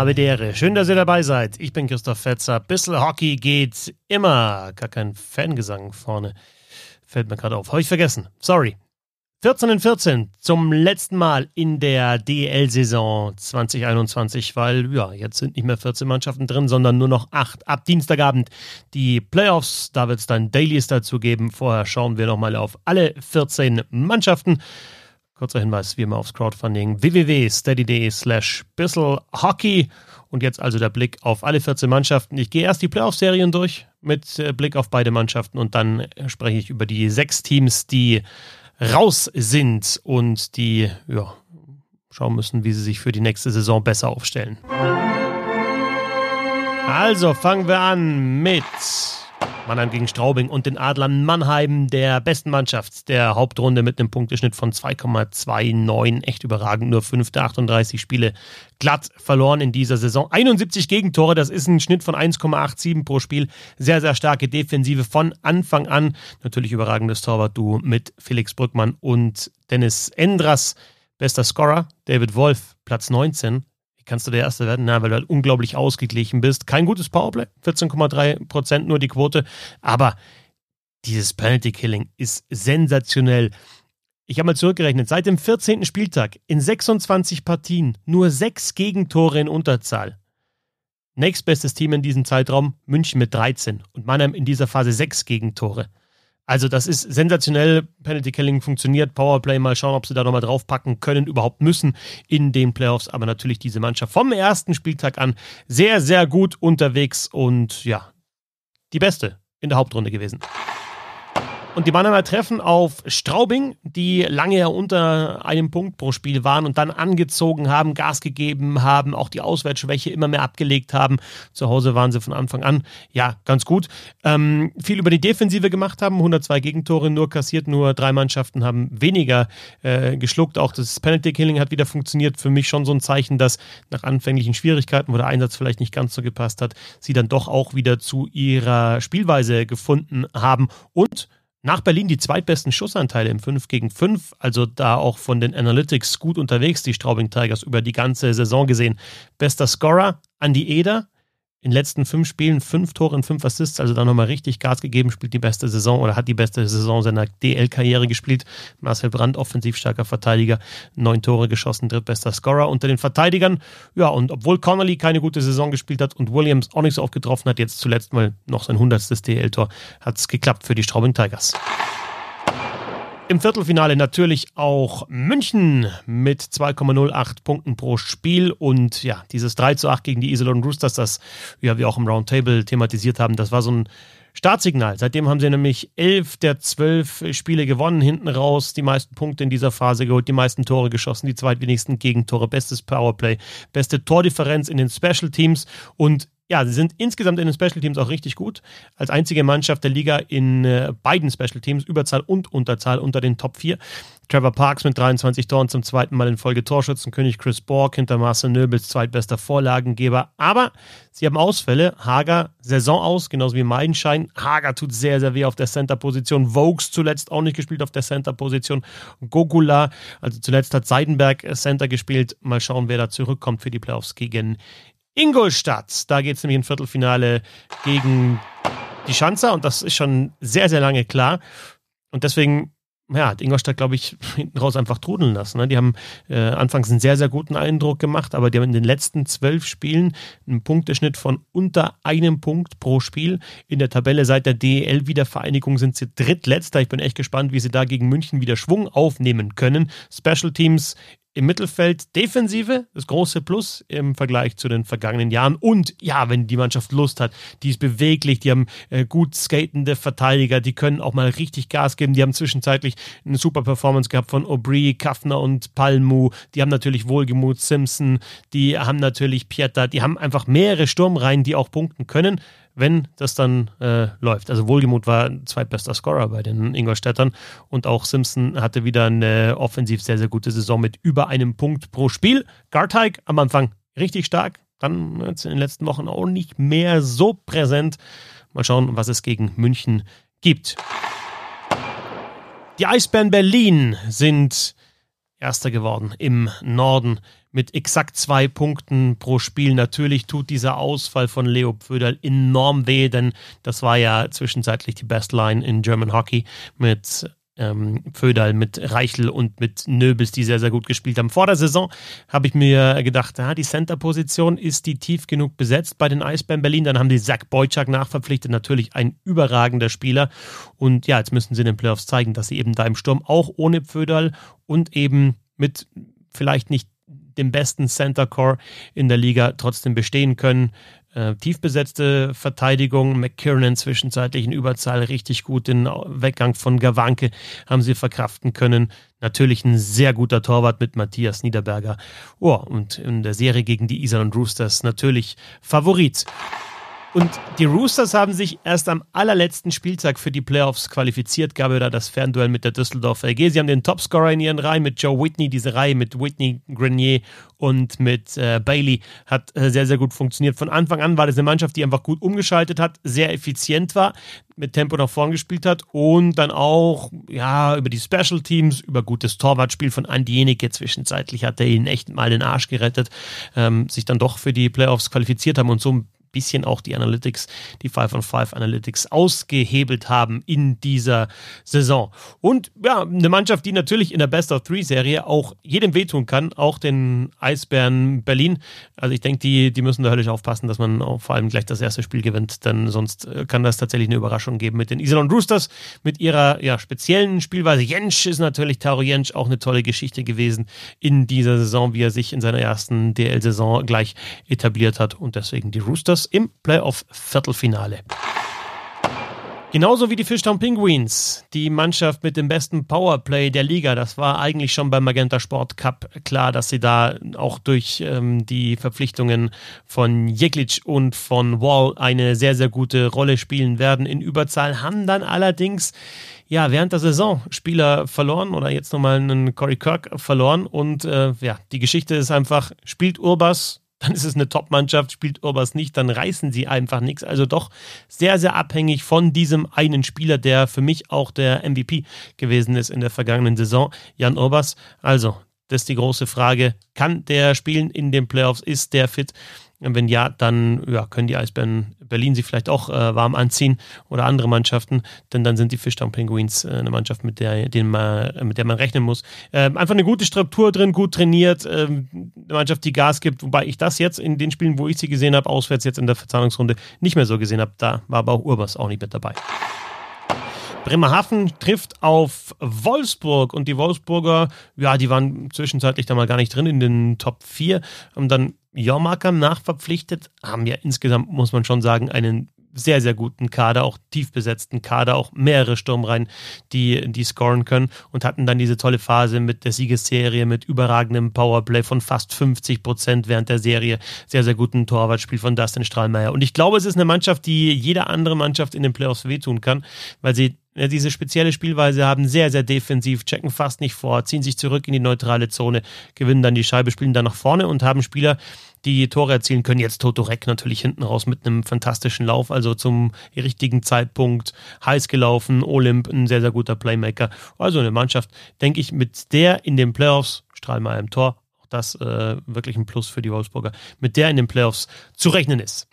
Habe Ehre. Schön, dass ihr dabei seid. Ich bin Christoph Fetzer. Bissl Hockey geht immer. Gar kein Fangesang vorne. Fällt mir gerade auf. Habe ich vergessen. Sorry. 14 in 14 zum letzten Mal in der DL-Saison 2021, weil ja, jetzt sind nicht mehr 14 Mannschaften drin, sondern nur noch 8 ab Dienstagabend. Die Playoffs, da wird es dann Dailies dazu geben. Vorher schauen wir nochmal auf alle 14 Mannschaften. Kurzer Hinweis wie immer aufs Crowdfunding www.steady.de slash Hockey. Und jetzt also der Blick auf alle 14 Mannschaften. Ich gehe erst die Playoff-Serien durch mit äh, Blick auf beide Mannschaften und dann spreche ich über die sechs Teams, die raus sind und die ja, schauen müssen, wie sie sich für die nächste Saison besser aufstellen. Also fangen wir an mit Mannheim gegen Straubing und den Adlern Mannheim, der besten Mannschaft der Hauptrunde mit einem Punkteschnitt von 2,29. Echt überragend, nur 5 der 38 Spiele glatt verloren in dieser Saison. 71 Gegentore, das ist ein Schnitt von 1,87 pro Spiel. Sehr, sehr starke Defensive von Anfang an. Natürlich überragendes Torwart-Duo mit Felix Brückmann und Dennis Endras. Bester Scorer, David Wolf, Platz 19 kannst du der Erste werden? Na, weil du halt unglaublich ausgeglichen bist. Kein gutes Powerplay, 14,3 Prozent nur die Quote, aber dieses Penalty Killing ist sensationell. Ich habe mal zurückgerechnet, seit dem 14. Spieltag in 26 Partien nur sechs Gegentore in Unterzahl. Nächstbestes Team in diesem Zeitraum München mit 13 und Mannheim in dieser Phase sechs Gegentore. Also das ist sensationell. Penalty Killing funktioniert. Powerplay mal schauen, ob sie da nochmal draufpacken können, überhaupt müssen in den Playoffs. Aber natürlich diese Mannschaft vom ersten Spieltag an sehr, sehr gut unterwegs und ja, die beste in der Hauptrunde gewesen. Und die Mannheimer treffen auf Straubing, die lange ja unter einem Punkt pro Spiel waren und dann angezogen haben, Gas gegeben haben, auch die Auswärtsschwäche immer mehr abgelegt haben. Zu Hause waren sie von Anfang an, ja, ganz gut. Ähm, viel über die Defensive gemacht haben, 102 Gegentore nur kassiert, nur drei Mannschaften haben weniger äh, geschluckt. Auch das Penalty Killing hat wieder funktioniert. Für mich schon so ein Zeichen, dass nach anfänglichen Schwierigkeiten, wo der Einsatz vielleicht nicht ganz so gepasst hat, sie dann doch auch wieder zu ihrer Spielweise gefunden haben und nach Berlin die zweitbesten Schussanteile im 5 gegen 5, also da auch von den Analytics gut unterwegs, die Straubing Tigers über die ganze Saison gesehen. Bester Scorer, Andy Eder, in den letzten fünf Spielen fünf Tore und fünf Assists, also da nochmal richtig Gas gegeben, spielt die beste Saison oder hat die beste Saison seiner DL-Karriere gespielt. Marcel Brandt, offensiv starker Verteidiger, neun Tore geschossen, drittbester Scorer unter den Verteidigern. Ja, und obwohl Connolly keine gute Saison gespielt hat und Williams auch nicht so oft getroffen hat, jetzt zuletzt mal noch sein hundertstes DL-Tor, hat es geklappt für die Straubing Tigers. Im Viertelfinale natürlich auch München mit 2,08 Punkten pro Spiel und ja, dieses 3 zu 8 gegen die Iserlohn Roosters, das ja, wir auch im Roundtable thematisiert haben, das war so ein Startsignal. Seitdem haben sie nämlich elf der zwölf Spiele gewonnen, hinten raus die meisten Punkte in dieser Phase geholt, die meisten Tore geschossen, die zweitwenigsten Gegentore, bestes Powerplay, beste Tordifferenz in den Special Teams und ja, sie sind insgesamt in den Special Teams auch richtig gut. Als einzige Mannschaft der Liga in äh, beiden Special Teams, Überzahl und Unterzahl unter den Top 4. Trevor Parks mit 23 Toren zum zweiten Mal in Folge Torschützenkönig, Chris Borg hinter Marcel Nöbels zweitbester Vorlagengeber. Aber sie haben Ausfälle. Hager Saison aus, genauso wie Meidenschein. Hager tut sehr, sehr weh auf der Center-Position. Vokes zuletzt auch nicht gespielt auf der Center-Position. Gogula, also zuletzt hat Seidenberg Center gespielt. Mal schauen, wer da zurückkommt für die Playoffs gegen Ingolstadt. Da geht es nämlich im Viertelfinale gegen die Schanzer und das ist schon sehr, sehr lange klar. Und deswegen ja, hat Ingolstadt, glaube ich, hinten raus einfach trudeln lassen. Ne? Die haben äh, anfangs einen sehr, sehr guten Eindruck gemacht, aber die haben in den letzten zwölf Spielen einen Punkteschnitt von unter einem Punkt pro Spiel. In der Tabelle seit der DEL-Wiedervereinigung sind sie drittletzter. Ich bin echt gespannt, wie sie da gegen München wieder Schwung aufnehmen können. Special Teams im Mittelfeld Defensive, das große Plus im Vergleich zu den vergangenen Jahren. Und ja, wenn die Mannschaft Lust hat, die ist beweglich, die haben äh, gut skatende Verteidiger, die können auch mal richtig Gas geben. Die haben zwischenzeitlich eine super Performance gehabt von Aubry, Kaffner und Palmu. Die haben natürlich Wohlgemut, Simpson, die haben natürlich Pieter, die haben einfach mehrere Sturmreihen, die auch punkten können wenn das dann äh, läuft. Also Wohlgemut war zweitbester Scorer bei den Ingolstädtern und auch Simpson hatte wieder eine offensiv sehr, sehr gute Saison mit über einem Punkt pro Spiel. Garteig am Anfang richtig stark, dann jetzt in den letzten Wochen auch nicht mehr so präsent. Mal schauen, was es gegen München gibt. Die Eisbären Berlin sind Erster geworden im Norden mit exakt zwei Punkten pro Spiel. Natürlich tut dieser Ausfall von Leo Pföderl enorm weh, denn das war ja zwischenzeitlich die Best Line in German Hockey mit ähm, Föderl, mit Reichel und mit Nöbels, die sehr, sehr gut gespielt haben. Vor der Saison habe ich mir gedacht, ja, die Center-Position ist die tief genug besetzt bei den Eisbären Berlin. Dann haben die Zach Boyczak nachverpflichtet, natürlich ein überragender Spieler. Und ja, jetzt müssen sie in den Playoffs zeigen, dass sie eben da im Sturm auch ohne Pföderl und eben mit vielleicht nicht dem besten Center Core in der Liga trotzdem bestehen können. Äh, tief besetzte Verteidigung, McKiernan zwischenzeitlich in Überzahl richtig gut, den Weggang von Gawanke haben sie verkraften können. Natürlich ein sehr guter Torwart mit Matthias Niederberger. Oh, und in der Serie gegen die Iserlohn Roosters natürlich Favorit. Und die Roosters haben sich erst am allerletzten Spieltag für die Playoffs qualifiziert. Gab da das Fernduell mit der Düsseldorfer AG. Sie haben den Topscorer in ihren Reihen mit Joe Whitney. Diese Reihe mit Whitney, Grenier und mit äh, Bailey hat äh, sehr, sehr gut funktioniert. Von Anfang an war das eine Mannschaft, die einfach gut umgeschaltet hat, sehr effizient war, mit Tempo nach vorn gespielt hat und dann auch ja über die Special Teams, über gutes Torwartspiel von Andi Jenike. Zwischenzeitlich hat er ihnen echt mal den Arsch gerettet, ähm, sich dann doch für die Playoffs qualifiziert haben und so bisschen auch die Analytics, die 5 on 5 Analytics ausgehebelt haben in dieser Saison. Und ja, eine Mannschaft, die natürlich in der Best of Three Serie auch jedem wehtun kann, auch den Eisbären Berlin. Also ich denke, die, die müssen da höllisch aufpassen, dass man auch vor allem gleich das erste Spiel gewinnt, denn sonst äh, kann das tatsächlich eine Überraschung geben mit den Iserlohn Roosters, mit ihrer ja, speziellen Spielweise. Jentsch ist natürlich, Taro Jentsch, auch eine tolle Geschichte gewesen in dieser Saison, wie er sich in seiner ersten DL-Saison gleich etabliert hat und deswegen die Roosters Warriors im Playoff-Viertelfinale. Genauso wie die Fishtown Penguins, die Mannschaft mit dem besten Powerplay der Liga. Das war eigentlich schon beim Magenta Sport Cup klar, dass sie da auch durch ähm, die Verpflichtungen von Jeklic und von Wall eine sehr, sehr gute Rolle spielen werden. In Überzahl haben dann allerdings ja, während der Saison Spieler verloren oder jetzt nochmal einen Corey Kirk verloren. Und äh, ja, die Geschichte ist einfach, spielt Urbas dann ist es eine Top-Mannschaft, spielt Urbas nicht, dann reißen sie einfach nichts. Also doch sehr, sehr abhängig von diesem einen Spieler, der für mich auch der MVP gewesen ist in der vergangenen Saison, Jan Urbas. Also, das ist die große Frage. Kann der spielen in den Playoffs? Ist der fit? Wenn ja, dann ja, können die Eisbären Berlin sich vielleicht auch äh, warm anziehen oder andere Mannschaften, denn dann sind die Fishtown Penguins äh, eine Mannschaft, mit der, man, mit der man rechnen muss. Äh, einfach eine gute Struktur drin, gut trainiert, ähm, eine Mannschaft, die Gas gibt, wobei ich das jetzt in den Spielen, wo ich sie gesehen habe, auswärts jetzt in der Verzahnungsrunde nicht mehr so gesehen habe. Da war aber auch Urbas auch nicht mit dabei. Bremerhaven trifft auf Wolfsburg und die Wolfsburger, ja, die waren zwischenzeitlich da mal gar nicht drin in den Top 4, haben dann Jormarker nachverpflichtet, haben ja insgesamt, muss man schon sagen, einen sehr, sehr guten Kader, auch tief besetzten Kader, auch mehrere Sturmreihen, die, die scoren können und hatten dann diese tolle Phase mit der Siegesserie, mit überragendem Powerplay von fast 50 Prozent während der Serie, sehr, sehr guten Torwartspiel von Dustin Strahlmeier. Und ich glaube, es ist eine Mannschaft, die jeder andere Mannschaft in den Playoffs wehtun kann, weil sie ja, diese spezielle Spielweise haben, sehr, sehr defensiv, checken fast nicht vor, ziehen sich zurück in die neutrale Zone, gewinnen dann die Scheibe, spielen dann nach vorne und haben Spieler, die Tore erzielen können. Jetzt Toto Reck natürlich hinten raus mit einem fantastischen Lauf, also zum richtigen Zeitpunkt heiß gelaufen. Olymp, ein sehr, sehr guter Playmaker. Also eine Mannschaft, denke ich, mit der in den Playoffs, Strahlmeier im Tor, auch das äh, wirklich ein Plus für die Wolfsburger, mit der in den Playoffs zu rechnen ist.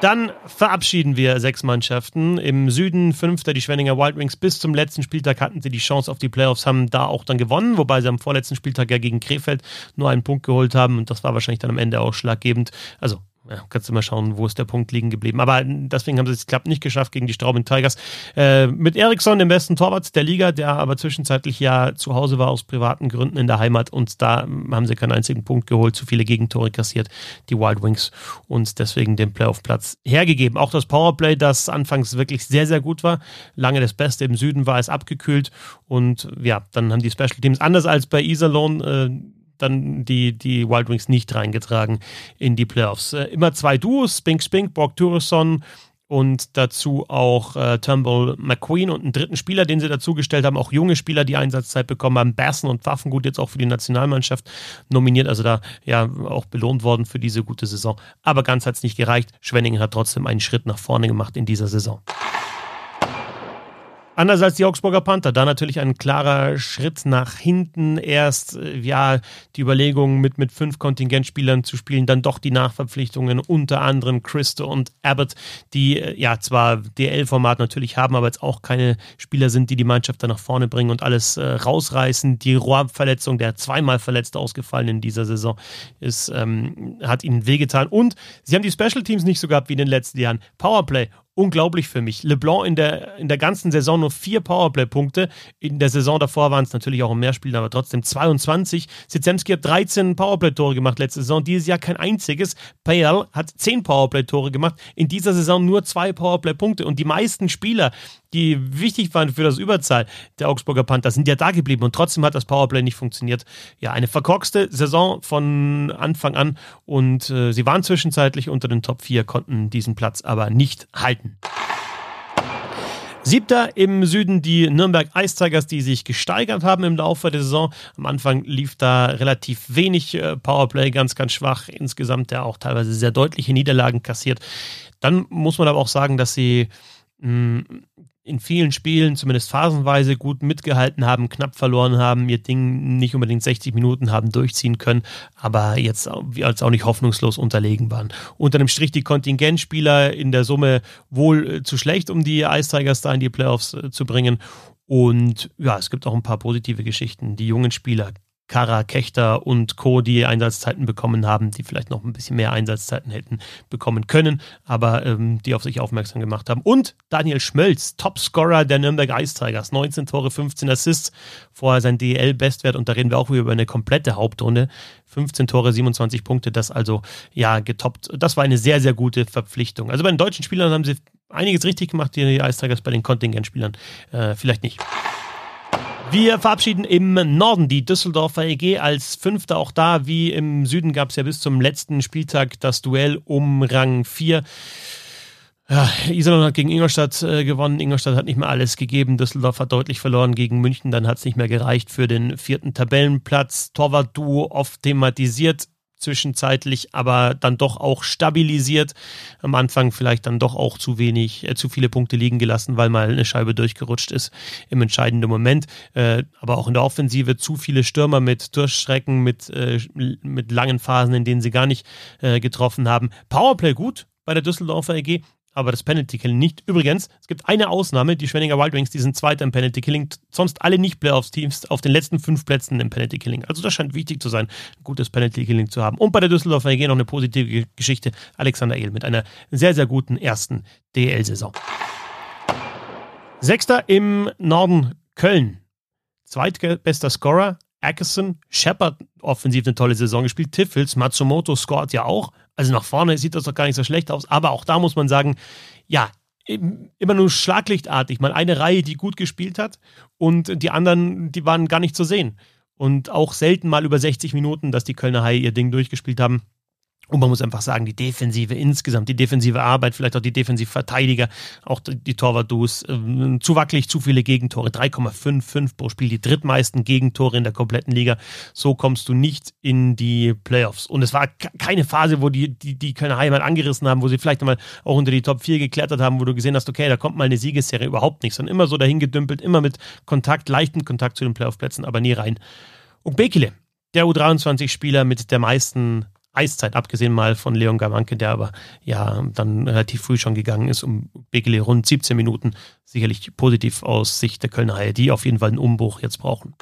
Dann verabschieden wir sechs Mannschaften. Im Süden fünfter die Schwenninger Wild Wings. Bis zum letzten Spieltag hatten sie die Chance auf die Playoffs, haben da auch dann gewonnen, wobei sie am vorletzten Spieltag ja gegen Krefeld nur einen Punkt geholt haben und das war wahrscheinlich dann am Ende ausschlaggebend. Also ja, kannst du mal schauen, wo ist der Punkt liegen geblieben. Aber deswegen haben sie es klappt nicht geschafft gegen die Straubing Tigers. Äh, mit Eriksson, dem besten Torwart der Liga, der aber zwischenzeitlich ja zu Hause war aus privaten Gründen in der Heimat und da haben sie keinen einzigen Punkt geholt, zu viele Gegentore kassiert, die Wild Wings und deswegen den Playoff-Platz hergegeben. Auch das Powerplay, das anfangs wirklich sehr, sehr gut war, lange das Beste im Süden war es abgekühlt und ja, dann haben die Special Teams anders als bei Iserlohn äh, dann die, die Wild Wings nicht reingetragen in die Playoffs. Äh, immer zwei Duos, Spink Spink, Brock Tureson und dazu auch äh, Turnbull McQueen und einen dritten Spieler, den sie dazugestellt haben, auch junge Spieler, die Einsatzzeit bekommen haben, Bassen und Waffengut jetzt auch für die Nationalmannschaft nominiert, also da ja auch belohnt worden für diese gute Saison. Aber ganz hat es nicht gereicht. Schwenningen hat trotzdem einen Schritt nach vorne gemacht in dieser Saison. Anders als die Augsburger Panther, da natürlich ein klarer Schritt nach hinten. Erst äh, ja die Überlegung mit, mit fünf Kontingentspielern zu spielen, dann doch die Nachverpflichtungen, unter anderem Christo und Abbott, die äh, ja zwar DL-Format natürlich haben, aber jetzt auch keine Spieler sind, die die Mannschaft da nach vorne bringen und alles äh, rausreißen. Die Rohr-Verletzung, der zweimal verletzt ausgefallen in dieser Saison, ist, ähm, hat ihnen wehgetan. Und sie haben die Special Teams nicht so gehabt wie in den letzten Jahren. Powerplay unglaublich für mich. LeBlanc in der, in der ganzen Saison nur vier Powerplay-Punkte. In der Saison davor waren es natürlich auch mehr Spiele, aber trotzdem 22. Sitzemski hat 13 Powerplay-Tore gemacht letzte Saison, dieses Jahr kein einziges. Payal hat 10 Powerplay-Tore gemacht, in dieser Saison nur zwei Powerplay-Punkte. Und die meisten Spieler, die wichtig waren für das Überzahl der Augsburger Panther, sind ja da geblieben und trotzdem hat das Powerplay nicht funktioniert. Ja, eine verkorkste Saison von Anfang an und äh, sie waren zwischenzeitlich unter den Top 4, konnten diesen Platz aber nicht halten. Siebter im Süden die Nürnberg Ice Tigers, die sich gesteigert haben im Laufe der Saison. Am Anfang lief da relativ wenig äh, Powerplay, ganz, ganz schwach. Insgesamt ja auch teilweise sehr deutliche Niederlagen kassiert. Dann muss man aber auch sagen, dass sie mh, in vielen Spielen, zumindest phasenweise, gut mitgehalten haben, knapp verloren haben, ihr Ding nicht unbedingt 60 Minuten haben durchziehen können, aber jetzt als auch nicht hoffnungslos unterlegen waren. Unter dem Strich die Kontingentspieler in der Summe wohl äh, zu schlecht, um die Ice Tigers da in die Playoffs äh, zu bringen. Und ja, es gibt auch ein paar positive Geschichten. Die jungen Spieler Kara, Kechter und Co., die Einsatzzeiten bekommen haben, die vielleicht noch ein bisschen mehr Einsatzzeiten hätten bekommen können, aber ähm, die auf sich aufmerksam gemacht haben. Und Daniel Schmölz, Topscorer der Nürnberg Ice Tigers, 19 Tore, 15 Assists, vorher sein DL-Bestwert und da reden wir auch über eine komplette Hauptrunde. 15 Tore, 27 Punkte, das also ja getoppt. Das war eine sehr, sehr gute Verpflichtung. Also bei den deutschen Spielern haben sie einiges richtig gemacht, die Ice bei den Kontingentspielern äh, vielleicht nicht. Wir verabschieden im Norden die Düsseldorfer EG als Fünfter. Auch da, wie im Süden, gab es ja bis zum letzten Spieltag das Duell um Rang 4. Ja, Iserlohn hat gegen Ingolstadt äh, gewonnen. Ingolstadt hat nicht mehr alles gegeben. Düsseldorf hat deutlich verloren gegen München. Dann hat es nicht mehr gereicht für den vierten Tabellenplatz. Torwart-Duo oft thematisiert zwischenzeitlich aber dann doch auch stabilisiert. Am Anfang vielleicht dann doch auch zu wenig, äh, zu viele Punkte liegen gelassen, weil mal eine Scheibe durchgerutscht ist im entscheidenden Moment. Äh, aber auch in der Offensive zu viele Stürmer mit Durchstrecken, mit, äh, mit langen Phasen, in denen sie gar nicht äh, getroffen haben. Powerplay gut bei der Düsseldorfer EG, aber das Penalty Killing nicht. Übrigens, es gibt eine Ausnahme, die Schwenninger Wild Wings, die sind Zweiter im Penalty Killing, sonst alle nicht Playoffs-Teams auf den letzten fünf Plätzen im Penalty Killing. Also das scheint wichtig zu sein, ein gutes Penalty Killing zu haben. Und bei der Düsseldorfer EG noch eine positive Geschichte, Alexander Ehl mit einer sehr, sehr guten ersten DL-Saison. Sechster im Norden Köln. Zweitbester Scorer, Ackerson, Shepard offensiv eine tolle Saison gespielt, Tiffels, Matsumoto scored ja auch, also nach vorne sieht das doch gar nicht so schlecht aus. Aber auch da muss man sagen, ja, immer nur schlaglichtartig. Mal eine Reihe, die gut gespielt hat und die anderen, die waren gar nicht zu sehen. Und auch selten mal über 60 Minuten, dass die Kölner Haie ihr Ding durchgespielt haben. Und man muss einfach sagen, die Defensive insgesamt, die defensive Arbeit, vielleicht auch die Defensivverteidiger, auch die Torwart-Duos, äh, zu wackelig, zu viele Gegentore, 3,55 pro Spiel, die drittmeisten Gegentore in der kompletten Liga. So kommst du nicht in die Playoffs. Und es war keine Phase, wo die, die, die Kölner Heimat angerissen haben, wo sie vielleicht mal auch unter die Top 4 geklettert haben, wo du gesehen hast, okay, da kommt mal eine Siegesserie, überhaupt nichts. Und immer so dahin gedümpelt, immer mit Kontakt, leichten Kontakt zu den Playoff-Plätzen, aber nie rein. Und Bekele, der U23-Spieler mit der meisten Eiszeit, abgesehen mal von Leon Gamanke, der aber ja dann relativ früh schon gegangen ist, um Begele rund 17 Minuten. Sicherlich positiv aus Sicht der Kölner Haie, die auf jeden Fall einen Umbruch jetzt brauchen.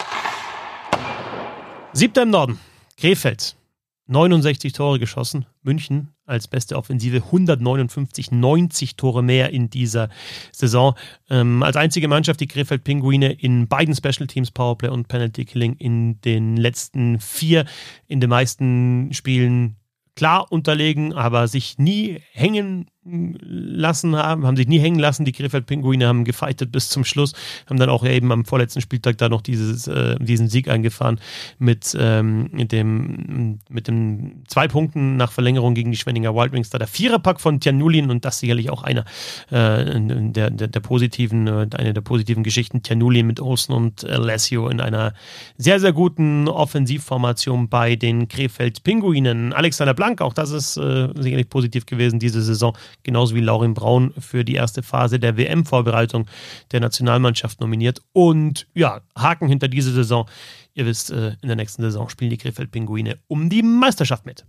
Siebter im Norden, Krefeld. 69 Tore geschossen. München als beste Offensive 159, 90 Tore mehr in dieser Saison. Ähm, als einzige Mannschaft die Krefeld Pinguine in beiden Special Teams Powerplay und Penalty Killing in den letzten vier, in den meisten Spielen klar unterlegen, aber sich nie hängen lassen haben, haben sich nie hängen lassen. Die Krefeld-Pinguine haben gefightet bis zum Schluss, haben dann auch eben am vorletzten Spieltag da noch dieses, äh, diesen Sieg eingefahren mit, ähm, mit, dem, mit den zwei Punkten nach Verlängerung gegen die Schwenninger Wild Wings. Da der Viererpack von Tjanulin und das sicherlich auch einer äh, der, der, der, positiven, äh, eine der positiven Geschichten. Tjanulin mit Olsen und Alessio in einer sehr, sehr guten Offensivformation bei den Krefeld-Pinguinen. Alexander Blank, auch das ist äh, sicherlich positiv gewesen diese Saison genauso wie Laurin Braun für die erste Phase der WM-Vorbereitung der Nationalmannschaft nominiert. Und ja, Haken hinter diese Saison. Ihr wisst, äh, in der nächsten Saison spielen die Krefeld-Pinguine um die Meisterschaft mit.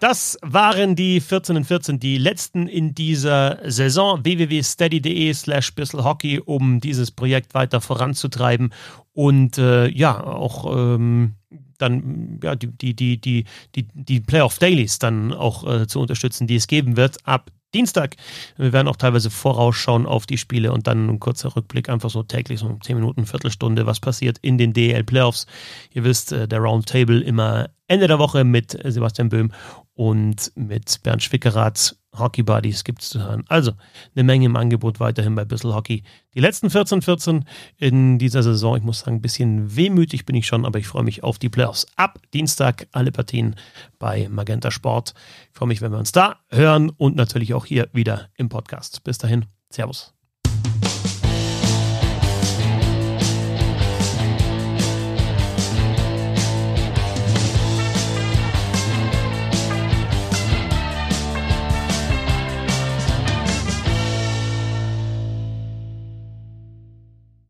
Das waren die 14 und 14, die letzten in dieser Saison. www.steady.de slash bisselhockey, um dieses Projekt weiter voranzutreiben und äh, ja, auch ähm, dann ja, die, die, die, die, die, die Playoff Dailies dann auch äh, zu unterstützen, die es geben wird ab Dienstag. Wir werden auch teilweise vorausschauen auf die Spiele und dann ein kurzer Rückblick, einfach so täglich, so 10 Minuten, Viertelstunde, was passiert in den DL Playoffs. Ihr wisst, äh, der Roundtable immer Ende der Woche mit Sebastian Böhm und mit Bernd Schwickerath. Hockey Buddies gibt es zu hören. Also eine Menge im Angebot weiterhin bei Bissel Hockey. Die letzten 14-14 in dieser Saison, ich muss sagen, ein bisschen wehmütig bin ich schon, aber ich freue mich auf die Playoffs. Ab Dienstag alle Partien bei Magenta Sport. Ich freue mich, wenn wir uns da hören und natürlich auch hier wieder im Podcast. Bis dahin, Servus.